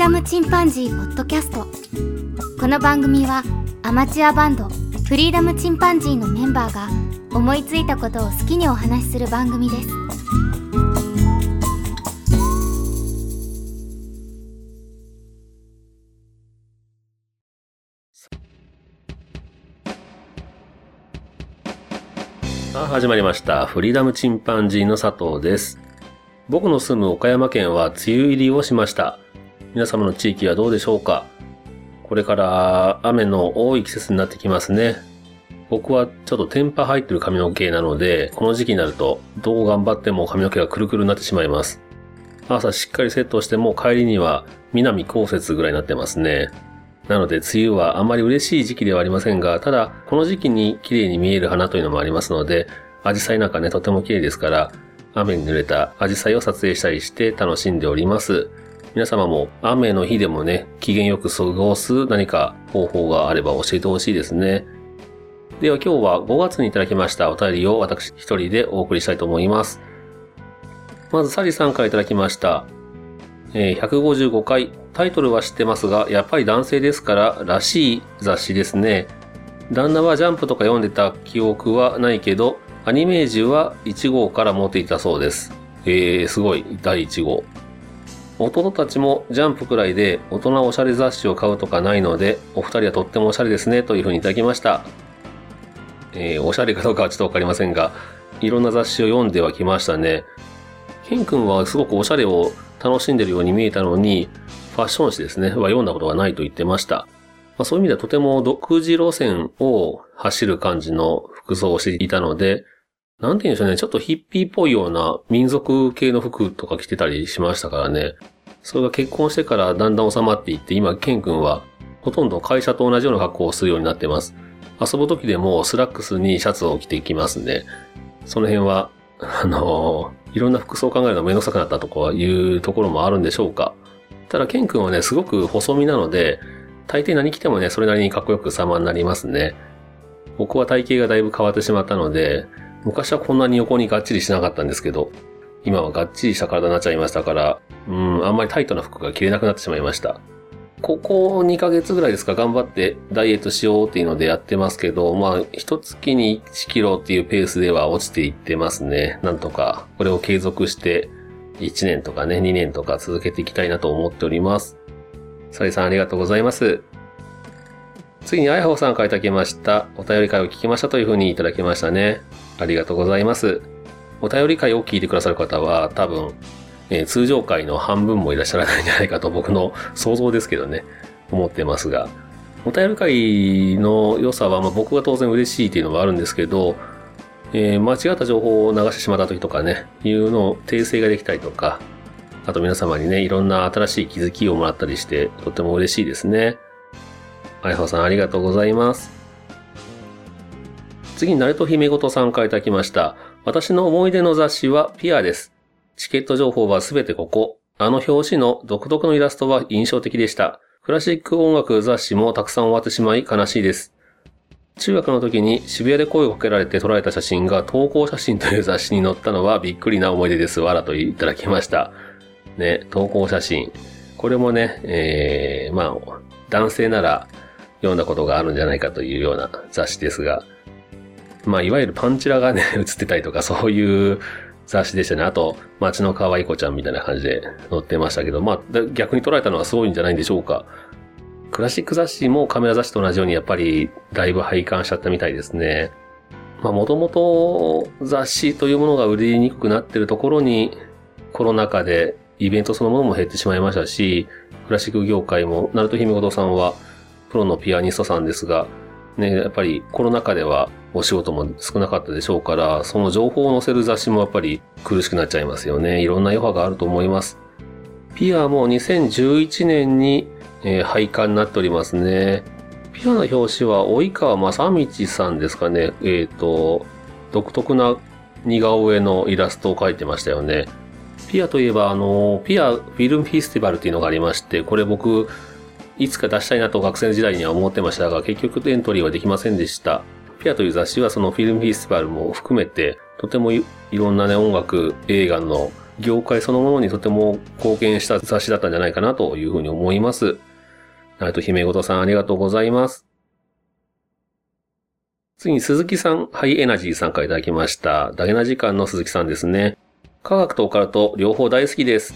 ダムチンパンジー」ポッドキャストこの番組はアマチュアバンドフリーダムチンパンジーのメンバーが思いついたことを好きにお話しする番組ですさあ始まりました。フリーダムチンパンジーの佐藤です。僕の住む岡山県は梅雨入りをしました。皆様の地域はどうでしょうか？これから雨の多い季節になってきますね。僕はちょっとテンパ入ってる髪の毛なので、この時期になるとどう頑張っても髪の毛がくるくるになってしまいます。朝しっかりセットしても帰りには南降雪ぐらいになってますね。なので、梅雨はあまり嬉しい時期ではありませんが、ただ、この時期に綺麗に見える花というのもありますので、アジサイなんかね、とても綺麗ですから、雨に濡れたアジサイを撮影したりして楽しんでおります。皆様も雨の日でもね、機嫌よく過ごす何か方法があれば教えてほしいですね。では今日は5月にいただきましたお便りを私一人でお送りしたいと思います。まずサリさんからいただきました。え155回、タイトルは知ってますが、やっぱり男性ですから、らしい雑誌ですね。旦那はジャンプとか読んでた記憶はないけど、アニメージュは1号から持っていたそうです。えー、すごい、第1号。弟たちもジャンプくらいで大人おしゃれ雑誌を買うとかないので、お二人はとってもおしゃれですね、というふうにいただきました。えー、おしゃれかどうかはちょっとわかりませんが、いろんな雑誌を読んではきましたね。ケン君はすごくおしゃれを楽しんでるように見えたのに、ファッション誌ですね、は読んだことがないと言ってました。まあ、そういう意味ではとても独自路線を走る感じの服装をしていたので、なんて言うんでしょうね、ちょっとヒッピーっぽいような民族系の服とか着てたりしましたからね。それが結婚してからだんだん収まっていって、今、ケン君はほとんど会社と同じような格好をするようになってます。遊ぶ時でもスラックスにシャツを着ていきますんで、その辺は、あのいろんな服装を考えるのめんどくさくなったとかいうところもあるんでしょうか。ただ、ケン君はね、すごく細身なので、大抵何着てもね、それなりにかっこよく様になりますね。僕は体型がだいぶ変わってしまったので、昔はこんなに横にがっちりしなかったんですけど、今はがっちりした体になっちゃいましたから、うん、あんまりタイトな服が着れなくなってしまいました。ここ2ヶ月ぐらいですか頑張ってダイエットしようっていうのでやってますけど、まあ、一月に1キロっていうペースでは落ちていってますね。なんとか、これを継続して1年とかね、2年とか続けていきたいなと思っております。サリさんありがとうございます。次にあやほさんからいただきました。お便り会を聞きましたというふうにいただきましたね。ありがとうございます。お便り会を聞いてくださる方は多分、えー通常会の半分もいらっしゃらないんじゃないかと僕の 想像ですけどね、思ってますが。お便り会の良さは、まあ、僕が当然嬉しいっていうのはあるんですけど、えー間違った情報を流してしまった時とかね、いうのを訂正ができたりとか、あと皆様にね、いろんな新しい気づきをもらったりして、とっても嬉しいですね。あやほさんありがとうございます。次に、ナルト姫ごとさんからいただきました。私の思い出の雑誌はピアです。チケット情報はすべてここ。あの表紙の独特のイラストは印象的でした。クラシック音楽雑誌もたくさん終わってしまい悲しいです。中学の時に渋谷で声をかけられて撮られた写真が投稿写真という雑誌に載ったのはびっくりな思い出です。わらといただきました。ね、投稿写真。これもね、えー、まあ、男性なら読んだことがあるんじゃないかというような雑誌ですが、まあ、いわゆるパンチラがね、映ってたりとか、そういう雑誌でしたね。あと、街の可愛い子ちゃんみたいな感じで載ってましたけど、まあ、逆に捉えたのはすごいんじゃないんでしょうか。クラシック雑誌もカメラ雑誌と同じようにやっぱりだいぶ拝観しちゃったみたいですね。まあもともと雑誌というものが売りにくくなってるところにコロナ禍でイベントそのものも減ってしまいましたし、クラシック業界も、ナルト姫ごとさんはプロのピアニストさんですが、ね、やっぱりコロナ禍ではお仕事も少なかったでしょうから、その情報を載せる雑誌もやっぱり苦しくなっちゃいますよね。いろんな余波があると思います。ピアも2011年に、えー廃刊になっておりますね。ピアの表紙は及川正道さんですかね。えっ、と、独特な似顔絵のイラストを描いてましたよね。ピアといえば、あの、ピアフィルムフェスティバルっていうのがありまして、これ僕、いつか出したいなと学生時代には思ってましたが、結局エントリーはできませんでした。ピアという雑誌はそのフィルムフェスティバルも含めて、とてもいいろんなね、音楽、映画の業界そのものにとても貢献した雑誌だったんじゃないかなというふうに思います。ナルト姫ごとさんありがとうございます。次に鈴木さん、ハイエナジーさんからいただきました。ダゲな時間の鈴木さんですね。科学とオカルト両方大好きです。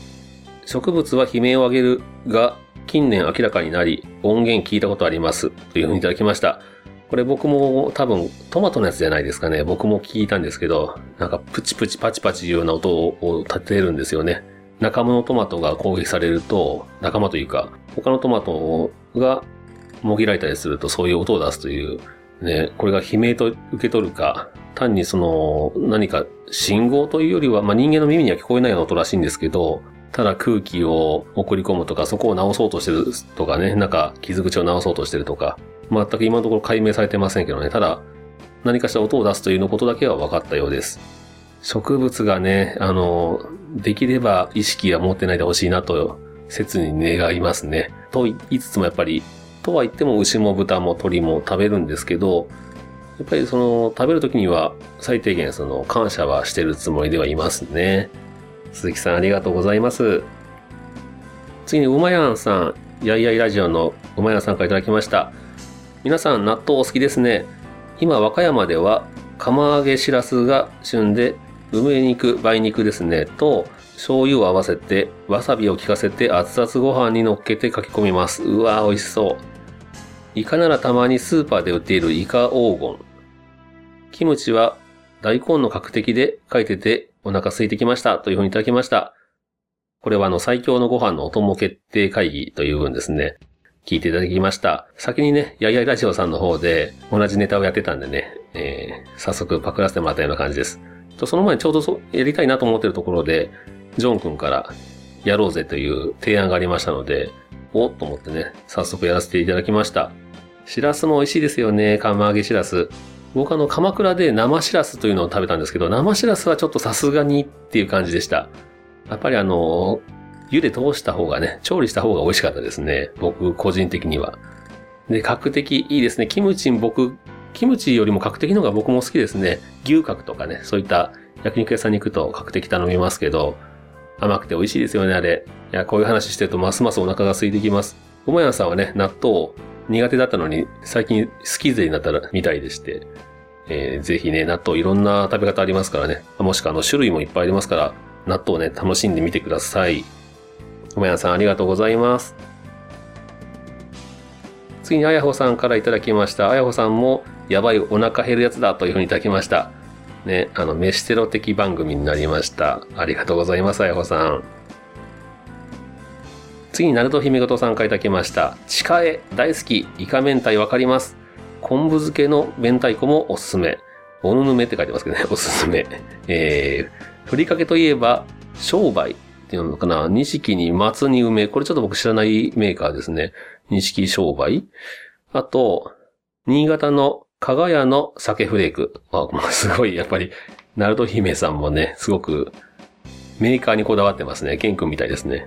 植物は悲鳴を上げるが、近年明らかになり、音源聞いたことあります。というふうにいただきました。これ僕も多分トマトのやつじゃないですかね。僕も聞いたんですけど、なんかプチプチパチパチいうような音を立てるんですよね。仲間のトマトが攻撃されると、仲間というか、他のトマトがもぎられたりするとそういう音を出すというね、これが悲鳴と受け取るか、単にその何か信号というよりは、まあ、人間の耳には聞こえないような音らしいんですけど、ただ空気を送り込むとか、そこを直そうとしてるとかね、なんか傷口を直そうとしてるとか、全く今のところ解明されてませんけどね、ただ何かしら音を出すというのことだけは分かったようです。植物がね、あの、できれば意識は持ってないでほしいなと、切に願いますね。と言いつつもやっぱりとは言っても牛も豚も鳥も食べるんですけど、やっぱりその食べるときには最低限その感謝はしてるつもりではいますね。鈴木さんありがとうございます。次にうまやんさん、やいやいラジオのうまやんさんからいただきました。皆さん納豆お好きですね。今和歌山では釜揚げしらすが旬で梅肉、梅肉ですね、と醤油を合わせてわさびを効かせて熱々ご飯に乗っけて書き込みます。うわー美味しそう。イカならたまにスーパーで売っているイカ黄金。キムチは大根の角的で書いててお腹空いてきましたというふうにいただきました。これはあの最強のご飯のお供決定会議という分ですね。聞いていただきました。先にね、やいやいラジオさんの方で同じネタをやってたんでね、えー、早速パクらせてもらったような感じです。その前にちょうどそやりたいなと思ってるところで、ジョン君からやろうぜという提案がありましたので、おっと思ってね、早速やらせていただきました。しらすも美味しいですよね。釜揚げしらす。僕あの、鎌倉で生しらすというのを食べたんですけど、生しらすはちょっとさすがにっていう感じでした。やっぱりあの、茹で通した方がね、調理した方が美味しかったですね。僕、個人的には。で、角的いいですね。キムチ僕、キムチよりも角的の方が僕も好きですね。牛角とかね、そういった焼肉屋さんに行くと角的頼みますけど、甘くて美味しいですよね、あれ。いや、こういう話してるとますますお腹が空いてきます。ごもやんさんはね、納豆苦手だったのに、最近好き勢になったみたいでして、えー、ぜひね、納豆いろんな食べ方ありますからね。もしくはあの種類もいっぱいありますから、納豆をね、楽しんでみてください。ごめんなさんありがとうございます。次にあやほさんからいただきました。あやほさんも、やばいお腹減るやつだというふうにいただきました。ね、あの、飯テロ的番組になりました。ありがとうございます、あやほさん。次に、ナルト姫ごとさんからいただきました。地下絵大好き。イカ明太わかります。昆布漬けの明太子もおすすめ。おぬぬめって書いてますけどね、おすすめ。えー、ふりかけといえば、商売っていうのかな。錦に松に梅。これちょっと僕知らないメーカーですね。錦商売。あと、新潟の加賀屋の酒フレーク。あ、すごい、やっぱり、ナルト姫さんもね、すごくメーカーにこだわってますね。ケン君みたいですね。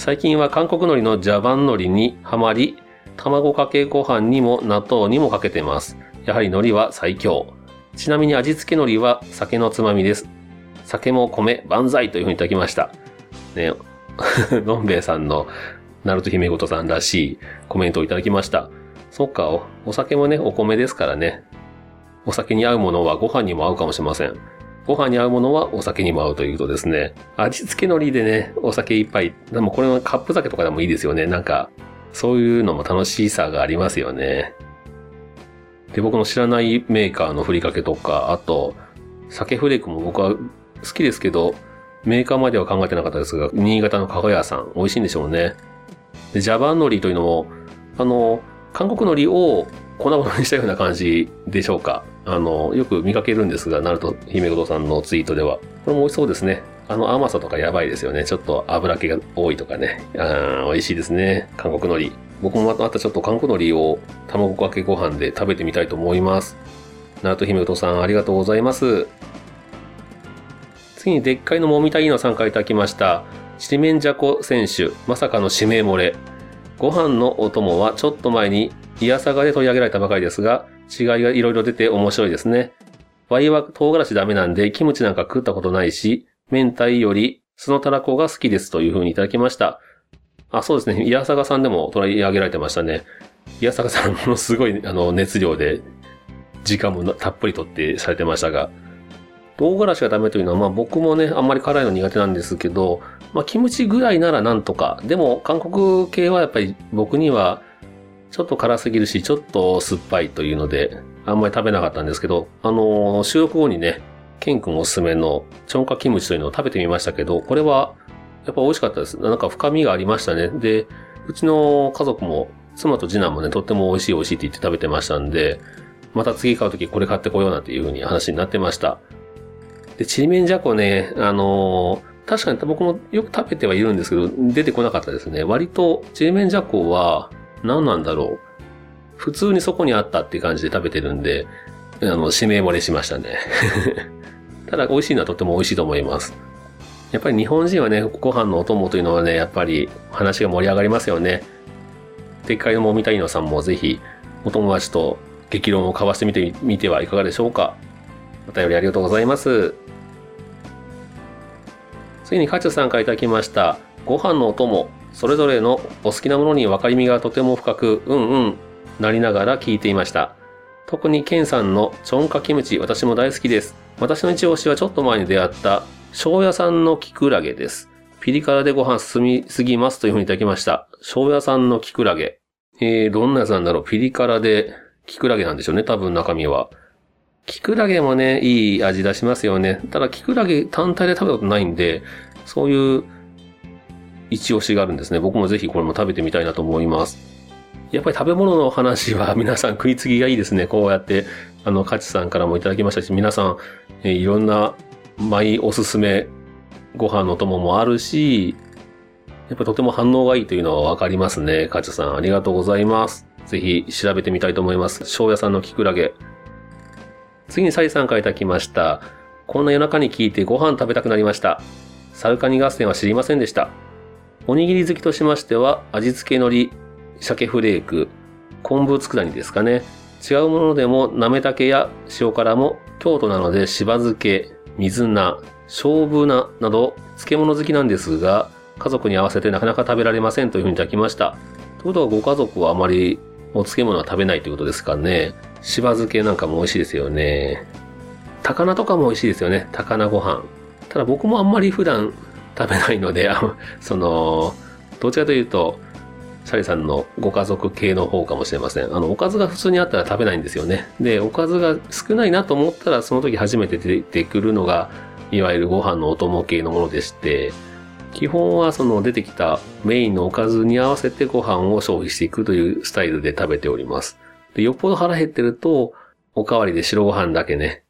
最近は韓国海苔のジャバン海苔にはまり、卵かけご飯にも納豆にもかけてます。やはり海苔は最強。ちなみに味付け海苔は酒のつまみです。酒も米、万歳というふうにいただきました。ね、のんべえさんのナルト姫ごとさんらしいコメントをいただきました。そっか、お酒もね、お米ですからね。お酒に合うものはご飯にも合うかもしれません。ご飯に合うものはお酒にも合うということですね。味付け海苔でね、お酒一杯。でもこれはカップ酒とかでもいいですよね。なんか、そういうのも楽しさがありますよね。で、僕の知らないメーカーのふりかけとか、あと、酒フレークも僕は好きですけど、メーカーまでは考えてなかったですが、新潟のかが屋さん、美味しいんでしょうね。で、ジャバン海苔というのも、あの、韓国海苔を粉々にしたような感じでしょうか。あの、よく見かけるんですが、ナルト姫ごとさんのツイートでは。これも美味しそうですね。あの甘さとかやばいですよね。ちょっと油気が多いとかね。あ美味しいですね。韓国海苔。僕もまたちょっと韓国海苔を卵かけご飯で食べてみたいと思います。ナルト姫ごとさんありがとうございます。次にでっかいのもみたいのさんからいただきました。ちりめんじゃこ選手、まさかの指名漏れ。ご飯のお供はちょっと前にイヤサガで取り上げられたばかりですが、違いがいろいろ出て面白いですね。ワイは唐辛子ダメなんで、キムチなんか食ったことないし、明太よりそのたらこが好きですというふうにいただきました。あ、そうですね。いやさがさんでも取り上げられてましたね。いやさがさんものすごい、あの、熱量で、時間もたっぷりとってされてましたが、唐辛子がダメというのは、まあ僕もね、あんまり辛いの苦手なんですけど、まあキムチぐらいならなんとか。でも、韓国系はやっぱり僕には、ちょっと辛すぎるし、ちょっと酸っぱいというので、あんまり食べなかったんですけど、あのー収録後にね、ケン君おすすめのチョンカキムチというのを食べてみましたけど、これはやっぱ美味しかったです。なんか深みがありましたね。で、うちの家族も、妻と次男もね、とっても美味しい美味しいって言って食べてましたんで、また次買うときこれ買ってこようなんていう風に話になってました。で、ちりめんじゃこね、あのー確かに僕もよく食べてはいるんですけど、出てこなかったですね。割と、ちりめんじゃこは、何なんだろう。普通にそこにあったっていう感じで食べてるんで、あの、指名漏れしましたね。ただ、美味しいのはとても美味しいと思います。やっぱり日本人はね、ご飯のお供というのはね、やっぱり話が盛り上がりますよね。でっかいのもみたいのさんもぜひ、お友達と激論を交わしてみてみてはいかがでしょうか。お便りありがとうございます。次にカチュさんからいただきました。ご飯のお供、それぞれのお好きなものに分かりみがとても深く、うんうん、なりながら聞いていました。特にケンさんのチョンカキムチ、私も大好きです。私の一押しはちょっと前に出会った、庄屋さんのキクラゲです。ピリ辛でご飯進みすぎますというふうにいただきました。庄屋さんのキクラゲ。えー、どんなやつなんだろうピリ辛でキクラゲなんでしょうね、多分中身は。キクラゲもね、いい味出しますよね。ただキクラゲ単体で食べたことないんで、そういう一押しがあるんですね。僕もぜひこれも食べてみたいなと思います。やっぱり食べ物の話は 皆さん食いつぎがいいですね。こうやって、あの、カチさんからもいただきましたし、皆さん、えいろんなマイおすすめご飯の友もあるし、やっぱとても反応がいいというのはわかりますね。カチさん、ありがとうございます。ぜひ調べてみたいと思います。庄屋さんのキクラゲ。次にサリさんからいただきました。こんな夜中に聞いてご飯食べたくなりました。サルカニ合戦は知りませんでした。おにぎり好きとしましては、味付け海苔、鮭フレーク、昆布佃煮ですかね。違うものでも、なめたけや塩辛も京都なので、しば漬け、水菜、勝負菜など、漬物好きなんですが、家族に合わせてなかなか食べられませんというふうにいただきました。ということは、ご家族はあまりお漬物は食べないということですかね。しば漬けなんかも美味しいですよね。高菜とかも美味しいですよね。高菜ご飯。ただ僕もあんまり普段食べないので、あその、どちらというと、シャリさんのご家族系の方かもしれません。あの、おかずが普通にあったら食べないんですよね。で、おかずが少ないなと思ったら、その時初めて出てくるのが、いわゆるご飯のお供系のものでして、基本はその出てきたメインのおかずに合わせてご飯を消費していくというスタイルで食べております。で、よっぽど腹減ってると、おかわりで白ご飯だけね、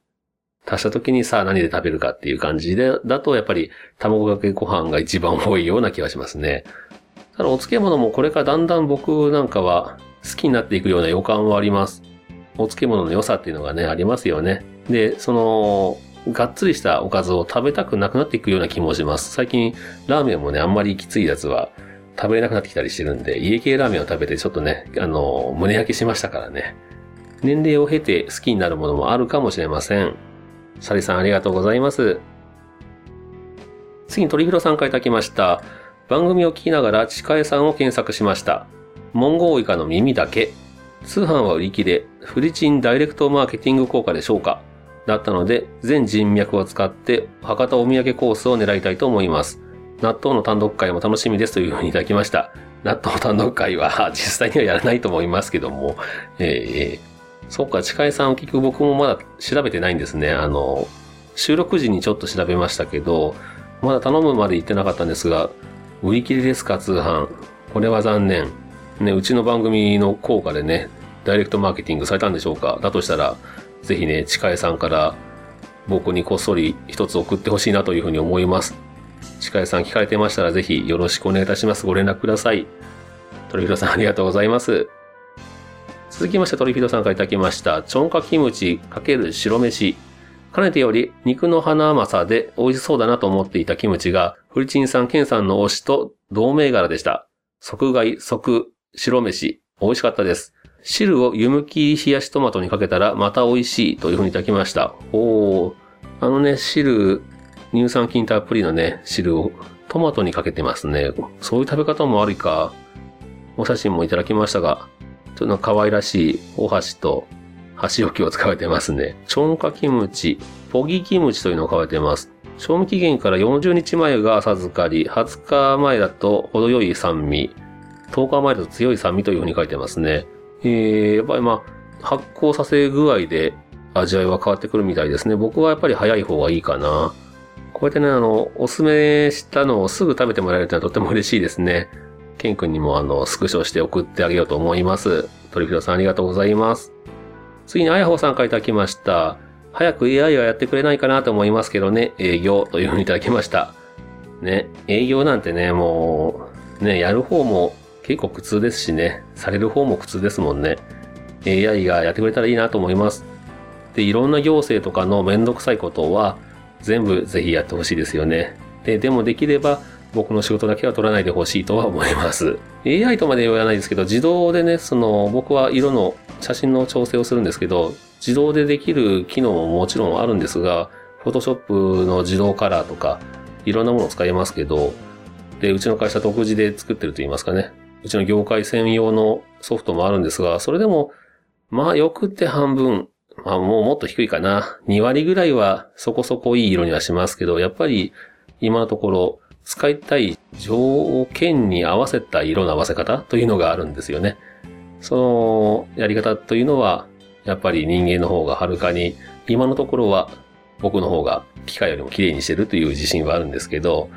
足した時にさあ何で食べるかっていう感じで、だとやっぱり卵かけご飯が一番多いような気がしますね。ただお漬物もこれからだんだん僕なんかは好きになっていくような予感はあります。お漬物の良さっていうのがね、ありますよね。で、その、がっつりしたおかずを食べたくなくなっていくような気もします。最近、ラーメンもね、あんまりきついやつは食べれなくなってきたりしてるんで、家系ラーメンを食べてちょっとね、あの、胸焼けしましたからね。年齢を経て好きになるものもあるかもしれません。サリさんありがとうございます。次に鳥広さんからいたきました。番組を聞きながら地下絵さんを検索しました。モンゴウイカの耳だけ。通販は売り切れ、フリチンダイレクトマーケティング効果でしょうかだったので、全人脈を使って博多お土産コースを狙いたいと思います。納豆の単独会も楽しみですというふうにいただきました。納豆単独会は 実際にはやらないと思いますけども、えーそうか、近井さんを結局僕もまだ調べてないんですね。あの、収録時にちょっと調べましたけど、まだ頼むまで行ってなかったんですが、売り切れですか、通販。これは残念。ね、うちの番組の効果でね、ダイレクトマーケティングされたんでしょうか。だとしたら、ぜひね、近井さんから僕にこっそり一つ送ってほしいなというふうに思います。近井さん聞かれてましたらぜひよろしくお願いいたします。ご連絡ください。鳥広さんありがとうございます。続きまして鳥広さんからいただきました。チョンカキムチ×白飯。かねてより肉の花甘さで美味しそうだなと思っていたキムチが、フリチンさん、ケンさんの推しと同銘柄でした。即買い、即白飯。美味しかったです。汁を湯むき冷やしトマトにかけたらまた美味しいというふうにいただきました。おー。あのね、汁、乳酸菌たっぷりのね、汁をトマトにかけてますね。そういう食べ方もあるか。お写真もいただきましたが、ちょっと可愛らしいお箸と箸置きを使われてますね。超過キムチ、ポギキムチというのを買われてます。賞味期限から40日前が授かり、20日前だと程よい酸味、10日前だと強い酸味というふうに書いてますね。えー、やっぱりまあ、発酵させ具合で味わいは変わってくるみたいですね。僕はやっぱり早い方がいいかな。こうやってね、あの、おすすめしたのをすぐ食べてもらえるというのはとっても嬉しいですね。ケン君にもあの、スクショして送ってあげようと思います。トリフィドさんありがとうございます。次にあやほさんからいただきました。早く AI がやってくれないかなと思いますけどね、営業というふうにいただきました。ね、営業なんてね、もう、ね、やる方も結構苦痛ですしね、される方も苦痛ですもんね。AI がやってくれたらいいなと思います。で、いろんな行政とかのめんどくさいことは、全部ぜひやってほしいですよね。で、でもできれば、僕の仕事だけは取らないでほしいとは思います。AI とまで言わないですけど、自動でね、その、僕は色の写真の調整をするんですけど、自動でできる機能ももちろんあるんですが、Photoshop の自動カラーとか、いろんなものを使いますけど、で、うちの会社独自で作ってると言いますかね。うちの業界専用のソフトもあるんですが、それでも、まあよくって半分、まあもうもっと低いかな。2割ぐらいはそこそこいい色にはしますけど、やっぱり今のところ使いたい条件に合わせた色の合わせ方というのがあるんですよね。そのやり方というのはやっぱり人間の方がはるかに、今のところは僕の方が機械よりも綺麗にしてるという自信はあるんですけど、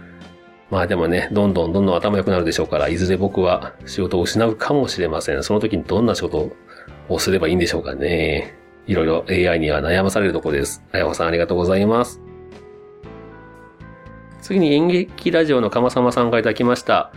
まあでもね、どんどんどんどん頭良くなるでしょうから、いずれ僕は仕事を失うかもしれません。その時にどんな仕事をすればいいんでしょうかね。いろいろ AI には悩まされるところです。あやほさんありがとうございます。次に演劇ラジオのかまさまさんがいただきました。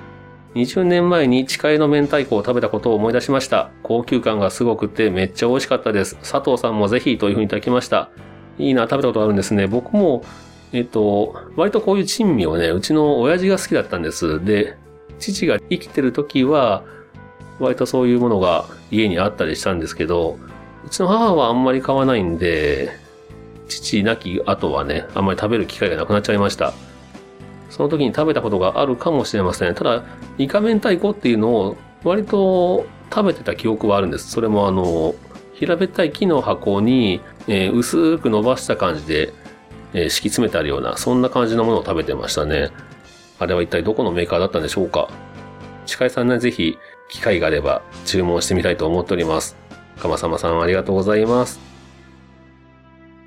20年前に地下の明太子を食べたことを思い出しました。高級感がすごくてめっちゃ美味しかったです。佐藤さんもぜひというふうにいただきました。いいな、食べたことあるんですね。僕も、えっと、割とこういう珍味をね、うちの親父が好きだったんです。で、父が生きてる時は、割とそういうものが家にあったりしたんですけど、うちの母はあんまり買わないんで、父亡き後はね、あんまり食べる機会がなくなっちゃいました。その時に食べたことがあるかもしれません。ただ、イカ明太子っていうのを割と食べてた記憶はあるんです。それもあの、平べったい木の箱に、えー、薄く伸ばした感じで、えー、敷き詰めてあるような、そんな感じのものを食べてましたね。あれは一体どこのメーカーだったんでしょうか近井さんね、ぜひ、機会があれば注文してみたいと思っております。かまさまさんありがとうございます。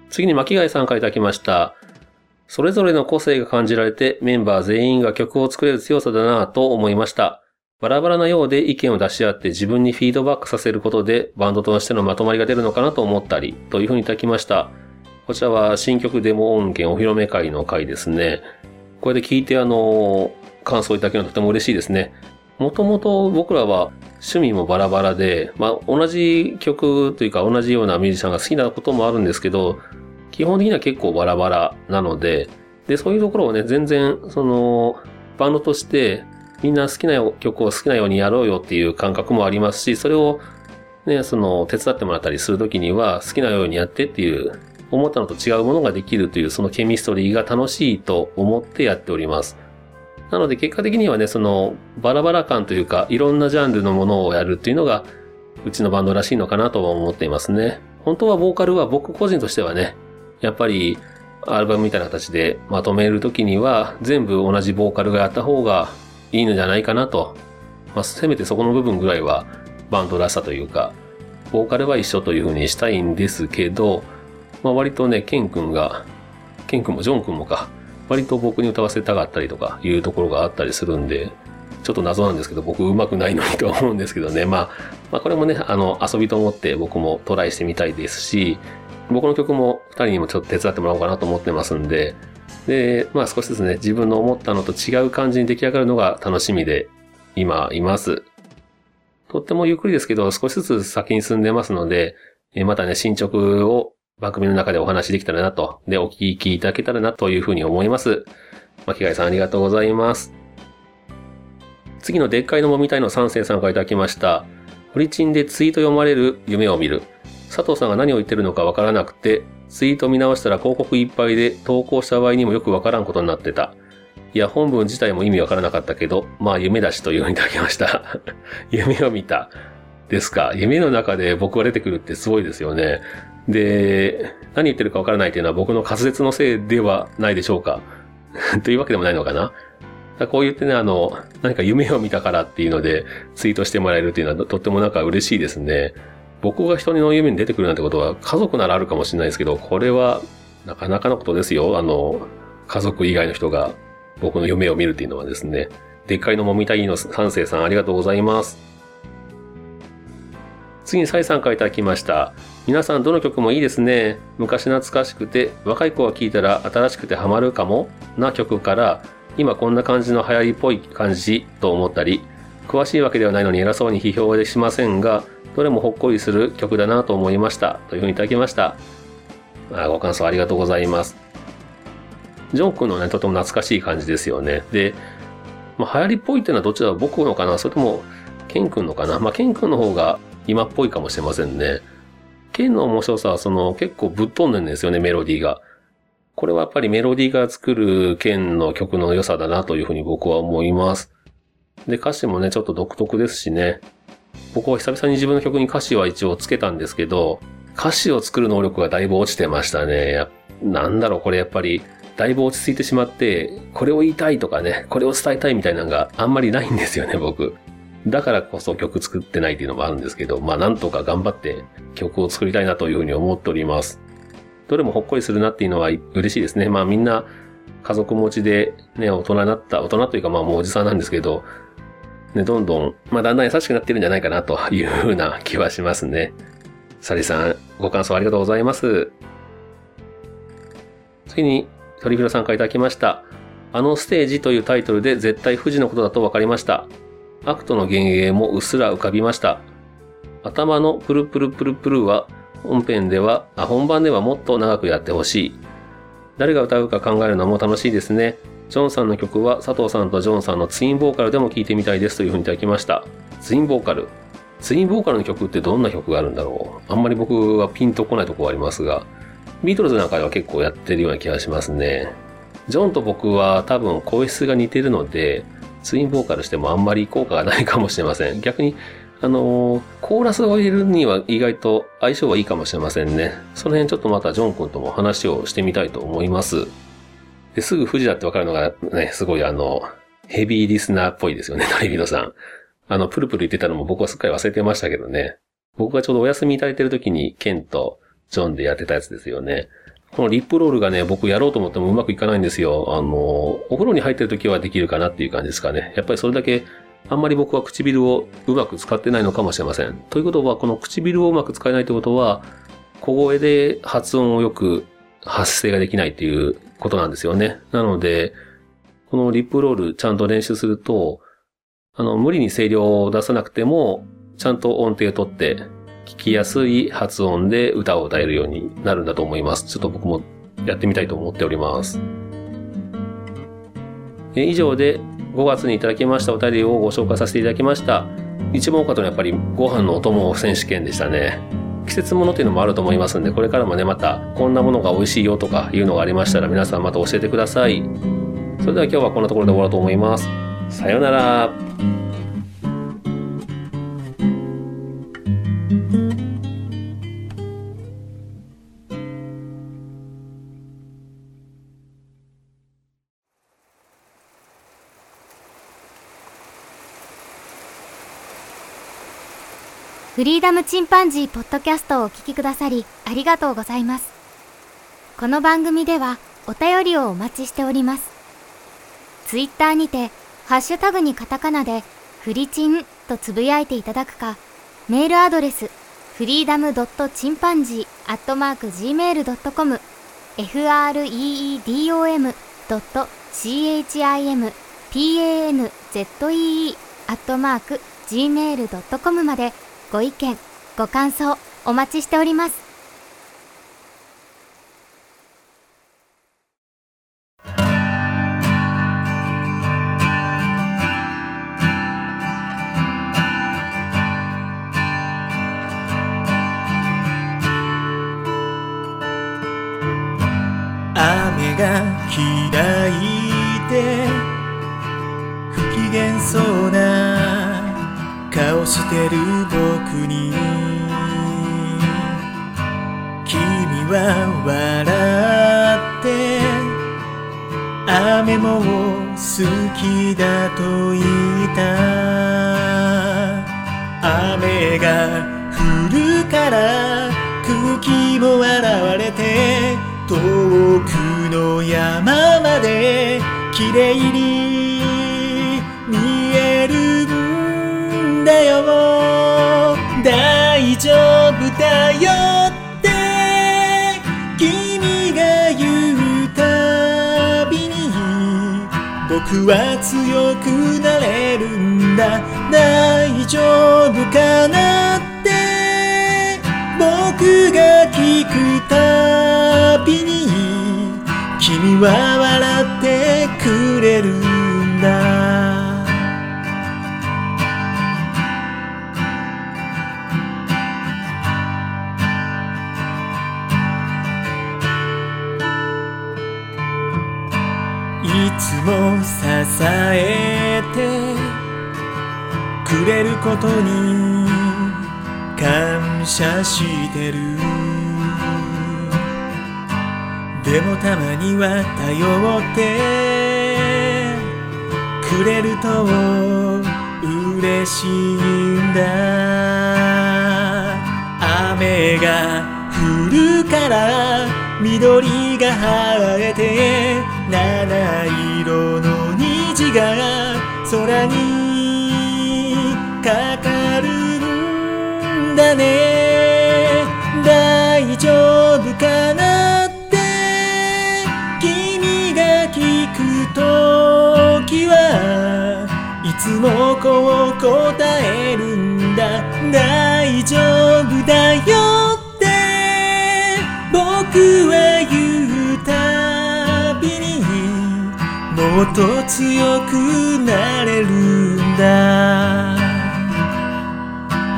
次に巻貝さんからいただきました。それぞれの個性が感じられてメンバー全員が曲を作れる強さだなぁと思いました。バラバラなようで意見を出し合って自分にフィードバックさせることでバンドとしてのまとまりが出るのかなと思ったり、というふうにいただきました。こちらは新曲デモ音源お披露目会の回ですね。これで聞いてあの、感想いただけるのとても嬉しいですね。もともと僕らは趣味もバラバラで、まあ同じ曲というか同じようなミュージシャンが好きなこともあるんですけど、基本的には結構バラバラなので、で、そういうところをね、全然、その、バンドとして、みんな好きな曲を好きなようにやろうよっていう感覚もありますし、それを、ね、その、手伝ってもらったりするときには、好きなようにやってっていう、思ったのと違うものができるという、そのケミストリーが楽しいと思ってやっております。なので結果的にはね、その、バラバラ感というか、いろんなジャンルのものをやるっていうのが、うちのバンドらしいのかなとは思っていますね。本当はボーカルは僕個人としてはね、やっぱりアルバムみたいな形でまとめるときには全部同じボーカルがやった方がいいのじゃないかなと。まあ、せめてそこの部分ぐらいはバンドらしさというか、ボーカルは一緒という風にしたいんですけど、まあ、割とね、ケン君が、ケン君もジョン君もか、割と僕に歌わせたかったりとかいうところがあったりするんで、ちょっと謎なんですけど、僕上手くないのに と思うんですけどね。まあ、まあこれもね、あの、遊びと思って僕もトライしてみたいですし、僕の曲も二人にもちょっと手伝ってもらおうかなと思ってますんで、で、まあ少しずつね、自分の思ったのと違う感じに出来上がるのが楽しみで今います。とってもゆっくりですけど、少しずつ先に進んでますので、またね、進捗を番組の中でお話できたらなと、で、お聞きいただけたらなというふうに思います。巻貝さんありがとうございます。次のでっかいのもみたいの三世さんからいただきました。フリチンでツイート読まれる夢を見る。佐藤さんが何を言ってるのかわからなくて、ツイート見直したら広告いっぱいで投稿した場合にもよくわからんことになってた。いや、本文自体も意味わからなかったけど、まあ夢だしというふうにいただきました。夢を見た。ですか。夢の中で僕が出てくるってすごいですよね。で、何言ってるかわからないっていうのは僕の滑舌のせいではないでしょうか。というわけでもないのかな。こう言ってね、あの、何か夢を見たからっていうのでツイートしてもらえるっていうのはとってもなんか嬉しいですね。僕が人の夢に出てくるなんてことは家族ならあるかもしれないですけど、これはなかなかのことですよ。あの、家族以外の人が僕の夢を見るっていうのはですね。でっかいのもみたいの三世さんありがとうございます。次に再参加いただきました。皆さんどの曲もいいですね。昔懐かしくて、若い子が聴いたら新しくてハマるかもな曲から、今こんな感じの流行りっぽい感じと思ったり、詳しいわけではないのに偉そうに批評はしませんが、どれもほっこりする曲だなと思いました。というふうにいただきました。あご感想ありがとうございます。ジョン君のね、とても懐かしい感じですよね。で、まあ、流行りっぽいっていうのはどちら僕のかなそれとも、ケン君のかなまあ、ケン君の方が今っぽいかもしれませんね。ケンの面白さはその結構ぶっ飛んでるんですよね、メロディーが。これはやっぱりメロディーが作るケンの曲の良さだなというふうに僕は思います。で、歌詞もね、ちょっと独特ですしね。僕は久々に自分の曲に歌詞は一応つけたんですけど、歌詞を作る能力がだいぶ落ちてましたね。なんだろう、これやっぱり、だいぶ落ち着いてしまって、これを言いたいとかね、これを伝えたいみたいなのがあんまりないんですよね、僕。だからこそ曲作ってないっていうのもあるんですけど、まあなんとか頑張って曲を作りたいなというふうに思っております。どれもほっこりするなっていうのは嬉しいですね。まあみんな家族持ちでね、大人になった、大人というかまあもうおじさんなんですけど、ね、どんどん、まあだんだん優しくなってるんじゃないかなというふうな気はしますね。サリさん、ご感想ありがとうございます。次に、鳥広さんからいただきました。あのステージというタイトルで絶対富士のことだと分かりました。アクトの幻影もうっすら浮かびました。頭のプルプルプルプルは本編では、あ本番ではもっと長くやってほしい。誰が歌うか考えるのも楽しいですね。ジョンさんの曲は佐藤さんとジョンさんのツインボーカルでも聴いてみたいですというふうにいただきました。ツインボーカル。ツインボーカルの曲ってどんな曲があるんだろうあんまり僕はピンとこないところありますが、ビートルズなんかでは結構やってるような気がしますね。ジョンと僕は多分声質が似てるので、ツインボーカルしてもあんまり効果がないかもしれません。逆に、あのー、コーラスを入れるには意外と相性はいいかもしれませんね。その辺ちょっとまたジョン君とも話をしてみたいと思います。ですぐ富士だってわかるのがね、すごいあの、ヘビーリスナーっぽいですよね、ノリビノさん。あの、プルプル言ってたのも僕はすっかり忘れてましたけどね。僕がちょうどお休みいただいてる時に、ケンとジョンでやってたやつですよね。このリップロールがね、僕やろうと思ってもうまくいかないんですよ。あの、お風呂に入ってる時はできるかなっていう感じですかね。やっぱりそれだけ、あんまり僕は唇をうまく使ってないのかもしれません。ということは、この唇をうまく使えないってことは、小声で発音をよく発声ができないっていうことなんですよね。なので、このリップロールちゃんと練習すると、あの、無理に声量を出さなくても、ちゃんと音程をとって、聞きやすい発音で歌を歌えるようになるんだと思います。ちょっと僕もやってみたいと思っております。え以上で5月にいただきましたお便りをご紹介させていただきました。一番多かったのはやっぱりご飯のお供選手権でしたね。季節ものっていうのもあると思いますんで、これからもね、またこんなものが美味しいよとかいうのがありましたら皆さんまた教えてください。それでは今日はこんなところで終わろうと思います。さようなら。フリーダムチンパンジーポッドキャストをお聞きくださりありがとうございます。この番組ではお便りをお待ちしております。ツイッターにて、ハッシュタグにカタカナで、フリチンとつぶやいていただくか、メールアドレス、フリーダムドットチンパンジーアットマーク gmail.com、f r e e d o m c h i m p a n z e e アットマーク Gmail.com までご意見、ご感想、お待ちしております。雨が開いて不機嫌そうな顔してる僕に君は笑って雨も好きだと言った雨が降るから空気も現れて遠くの山まで綺麗に大丈夫だよって君が言うたびに僕は強くなれるんだ。大丈夫かなって僕が聞くたびに君は笑ってくれるんだ。いつも支えてくれることに感謝してる。でもたまには頼ってくれると嬉しいんだ。雨が降るから緑が生えて七色の虹が空にかかるんだね。大丈夫かなって。君が聞くときはいつもこう答えるんだ。大丈夫だよ。もっと強くなれるんだ。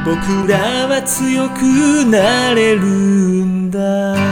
僕らは強くなれるんだ。